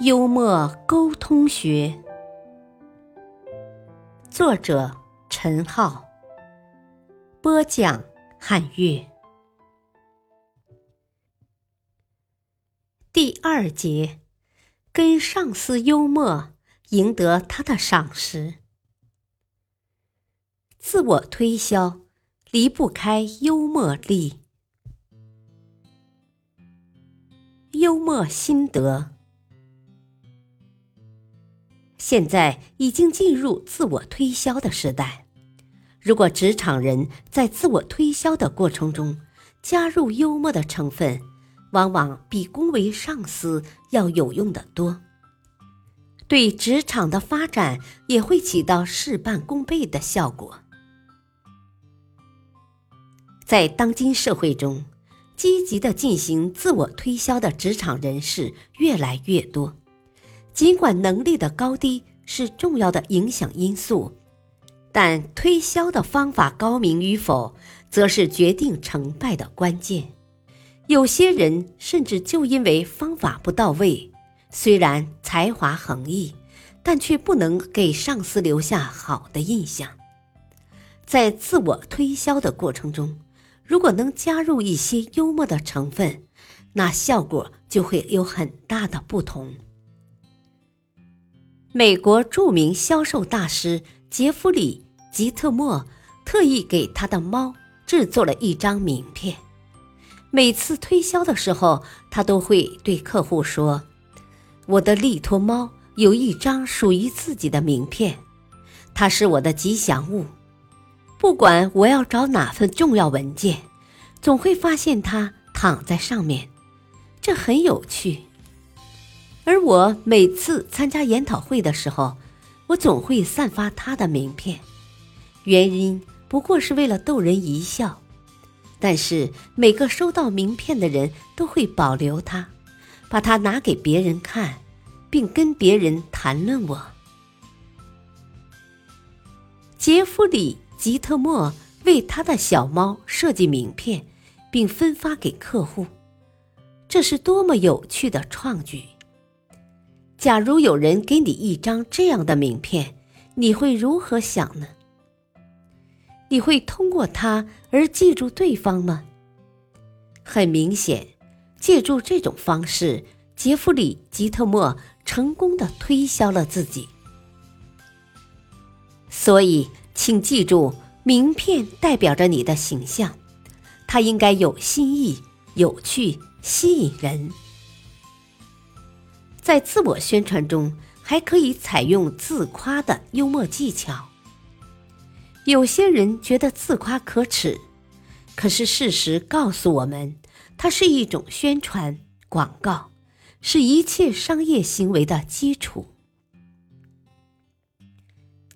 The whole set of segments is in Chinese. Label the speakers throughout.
Speaker 1: 幽默沟通学，作者。陈浩播讲，汉乐第二节，跟上司幽默，赢得他的赏识。自我推销离不开幽默力。幽默心得。现在已经进入自我推销的时代。如果职场人在自我推销的过程中加入幽默的成分，往往比恭维上司要有用的多，对职场的发展也会起到事半功倍的效果。在当今社会中，积极的进行自我推销的职场人士越来越多。尽管能力的高低是重要的影响因素，但推销的方法高明与否，则是决定成败的关键。有些人甚至就因为方法不到位，虽然才华横溢，但却不能给上司留下好的印象。在自我推销的过程中，如果能加入一些幽默的成分，那效果就会有很大的不同。美国著名销售大师杰弗里·吉特莫特意给他的猫制作了一张名片。每次推销的时候，他都会对客户说：“我的利托猫有一张属于自己的名片，它是我的吉祥物。不管我要找哪份重要文件，总会发现它躺在上面，这很有趣。”而我每次参加研讨会的时候，我总会散发他的名片，原因不过是为了逗人一笑。但是每个收到名片的人都会保留它，把它拿给别人看，并跟别人谈论我。杰弗里·吉特莫为他的小猫设计名片，并分发给客户，这是多么有趣的创举！假如有人给你一张这样的名片，你会如何想呢？你会通过它而记住对方吗？很明显，借助这种方式，杰弗里·吉特莫成功的推销了自己。所以，请记住，名片代表着你的形象，它应该有新意、有趣、吸引人。在自我宣传中，还可以采用自夸的幽默技巧。有些人觉得自夸可耻，可是事实告诉我们，它是一种宣传广告，是一切商业行为的基础。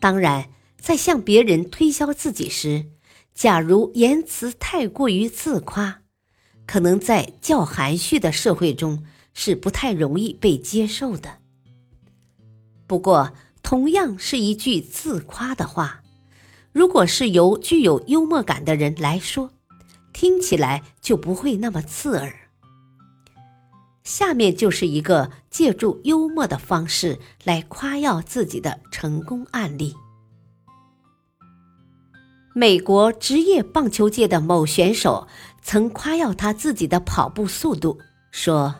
Speaker 1: 当然，在向别人推销自己时，假如言辞太过于自夸，可能在较含蓄的社会中。是不太容易被接受的。不过，同样是一句自夸的话，如果是由具有幽默感的人来说，听起来就不会那么刺耳。下面就是一个借助幽默的方式来夸耀自己的成功案例：美国职业棒球界的某选手曾夸耀他自己的跑步速度，说。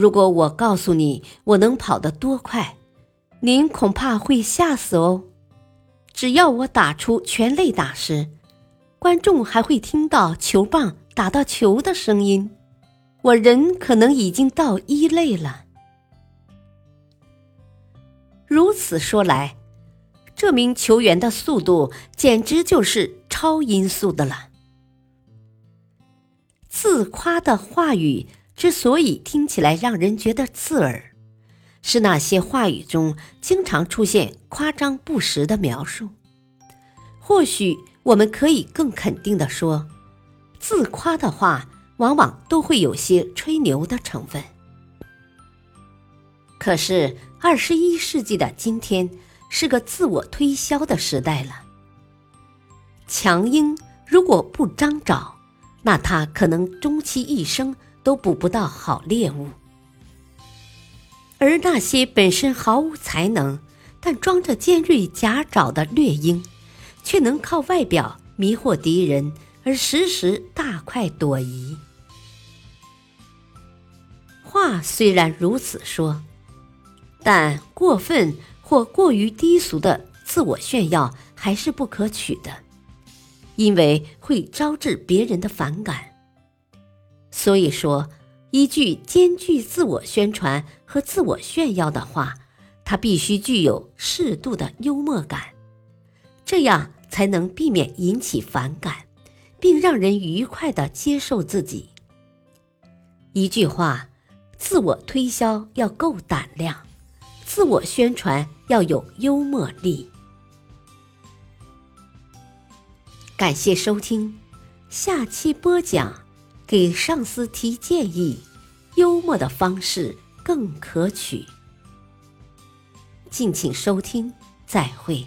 Speaker 1: 如果我告诉你我能跑得多快，您恐怕会吓死哦。只要我打出全垒打时，观众还会听到球棒打到球的声音，我人可能已经到一垒了。如此说来，这名球员的速度简直就是超音速的了。自夸的话语。之所以听起来让人觉得刺耳，是那些话语中经常出现夸张不实的描述。或许我们可以更肯定地说，自夸的话往往都会有些吹牛的成分。可是，二十一世纪的今天是个自我推销的时代了。强鹰如果不张爪，那它可能终其一生都捕不到好猎物。而那些本身毫无才能，但装着尖锐甲爪的掠鹰，却能靠外表迷惑敌人，而时时大快朵颐。话虽然如此说。但过分或过于低俗的自我炫耀还是不可取的，因为会招致别人的反感。所以说，一句兼具自我宣传和自我炫耀的话，它必须具有适度的幽默感，这样才能避免引起反感，并让人愉快地接受自己。一句话，自我推销要够胆量。自我宣传要有幽默力。感谢收听，下期播讲：给上司提建议，幽默的方式更可取。敬请收听，再会。